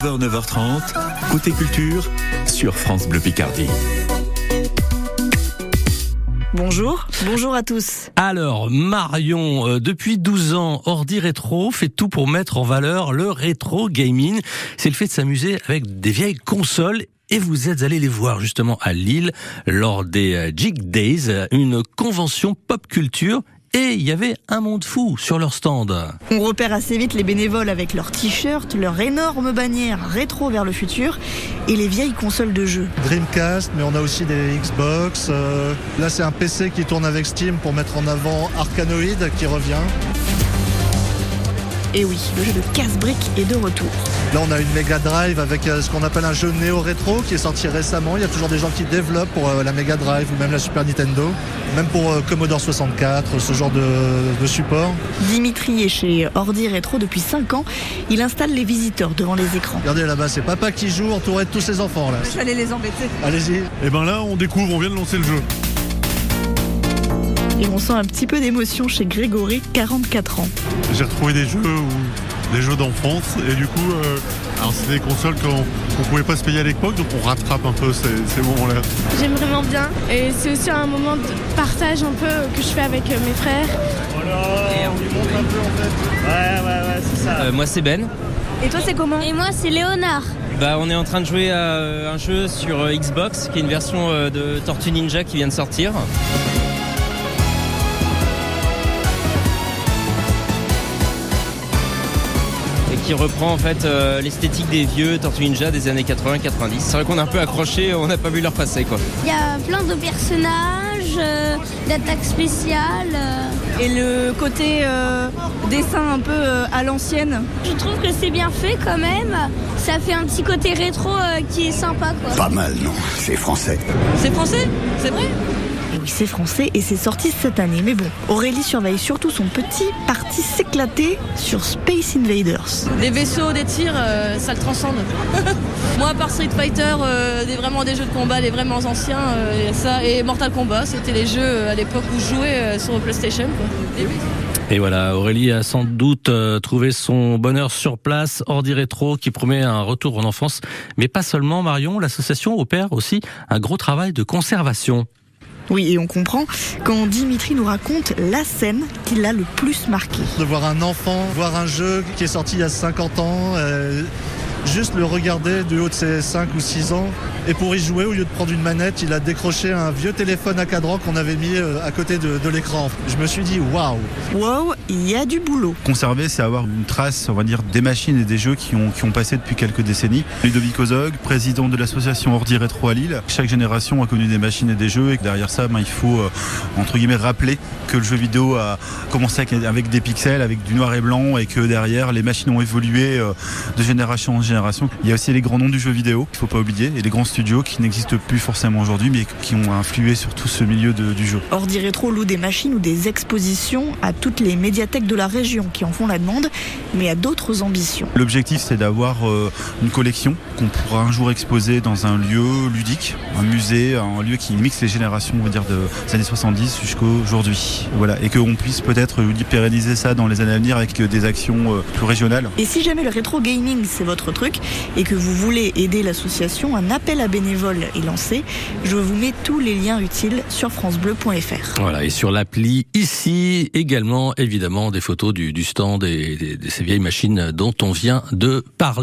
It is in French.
9h, 9h30, côté culture, sur France Bleu Picardie. Bonjour, bonjour à tous. Alors, Marion, euh, depuis 12 ans, Ordi Rétro fait tout pour mettre en valeur le rétro gaming. C'est le fait de s'amuser avec des vieilles consoles et vous êtes allé les voir justement à Lille lors des euh, Jig Days, une convention pop culture et il y avait un monde fou sur leur stand. On repère assez vite les bénévoles avec leurs t-shirts, leurs énormes bannières rétro vers le futur et les vieilles consoles de jeux. Dreamcast, mais on a aussi des Xbox. Euh, là, c'est un PC qui tourne avec Steam pour mettre en avant Arkanoid qui revient. Et oui, le jeu de casse-briques est de retour. Là, on a une Mega Drive avec euh, ce qu'on appelle un jeu néo-rétro qui est sorti récemment. Il y a toujours des gens qui développent pour euh, la Mega Drive ou même la Super Nintendo, même pour euh, Commodore 64, ce genre de, de support. Dimitri est chez Ordi Rétro depuis 5 ans. Il installe les visiteurs devant les écrans. Regardez là-bas, c'est papa qui joue entouré de tous ses enfants. là. Je vais aller les embêter. Allez-y. Et ben là, on découvre, on vient de lancer le jeu. Et on sent un petit peu d'émotion chez Grégory, 44 ans. J'ai retrouvé des jeux ou des jeux d'enfance et du coup, euh, alors c'est des consoles qu'on ne pouvait pas se payer à l'époque, donc on rattrape un peu ces, ces moments-là. J'aime vraiment bien et c'est aussi un moment de partage un peu que je fais avec euh, mes frères. Euh, moi c'est Ben. Et toi c'est comment? Et moi, c'est Léonard. Bah, on est en train de jouer à un jeu sur euh, Xbox qui est une version de Tortue Ninja qui vient de sortir. Qui reprend en fait euh, l'esthétique des vieux Tortue Ninja des années 80-90. C'est vrai qu'on est un peu accroché, on n'a pas vu leur passer quoi. Il y a plein de personnages, euh, d'attaques spéciales. euh. Et le côté euh, dessin un peu euh, à l'ancienne. Je trouve que c'est bien fait quand même. Ça fait un petit côté rétro euh, qui est sympa quoi. Pas mal, non C'est français. C'est français? C'est vrai? Oui, c'est français et c'est sorti cette année. Mais bon, Aurélie surveille surtout son petit parti s'éclater sur Space Invaders. Des vaisseaux, des tirs, euh, ça le transcende. Moi, à part Street Fighter, euh, des, vraiment des jeux de combat, les vraiment anciens, euh, et ça, et Mortal Kombat, c'était les jeux à l'époque où je jouais euh, sur PlayStation. quoi. Et voilà, Aurélie a sans doute trouvé son bonheur sur place, Ordi Rétro, qui promet un retour en enfance. Mais pas seulement, Marion, l'association opère aussi un gros travail de conservation. Oui, et on comprend quand Dimitri nous raconte la scène qui l'a le plus marqué. De voir un enfant, voir un jeu qui est sorti il y a 50 ans, euh, juste le regarder du haut de ses 5 ou 6 ans. Et pour y jouer, au lieu de prendre une manette, il a décroché un vieux téléphone à cadran qu'on avait mis euh, à côté de, de l'écran. Je me suis dit, waouh Wow, il y a du boulot. Conserver, c'est avoir une trace, on va dire, des machines et des jeux qui ont, qui ont passé depuis quelques décennies. Ludovic Ozog, président de l'association Ordi Rétro à Lille. Chaque génération a connu des machines et des jeux et que derrière ça, ben, il faut, euh, entre guillemets, rappeler que le jeu vidéo a commencé avec, avec des pixels, avec du noir et blanc et que derrière, les machines ont évolué euh, de génération en génération. Il y a aussi les grands noms du jeu vidéo, qu'il faut pas oublier, et les grands studios qui n'existent plus forcément aujourd'hui, mais qui ont influé sur tout ce milieu de- du jeu. Ordi Rétro loue des machines ou des expositions à toutes les médiathèques de la région qui en font la demande, mais à d'autres ambitions. L'objectif, c'est d'avoir euh, une collection qu'on pourra un jour exposer dans un lieu ludique, un musée, un lieu qui mixe les générations, on va dire, de- des années 70 jusqu'à aujourd'hui. Voilà, et qu'on puisse peut-être pérenniser ça dans les années à venir avec des actions euh, plus régionales. Et si jamais le rétro gaming c'est votre et que vous voulez aider l'association, un appel à bénévoles est lancé. Je vous mets tous les liens utiles sur francebleu.fr. Voilà, et sur l'appli ici également, évidemment, des photos du, stand et de ces vieilles machines dont on vient de parler.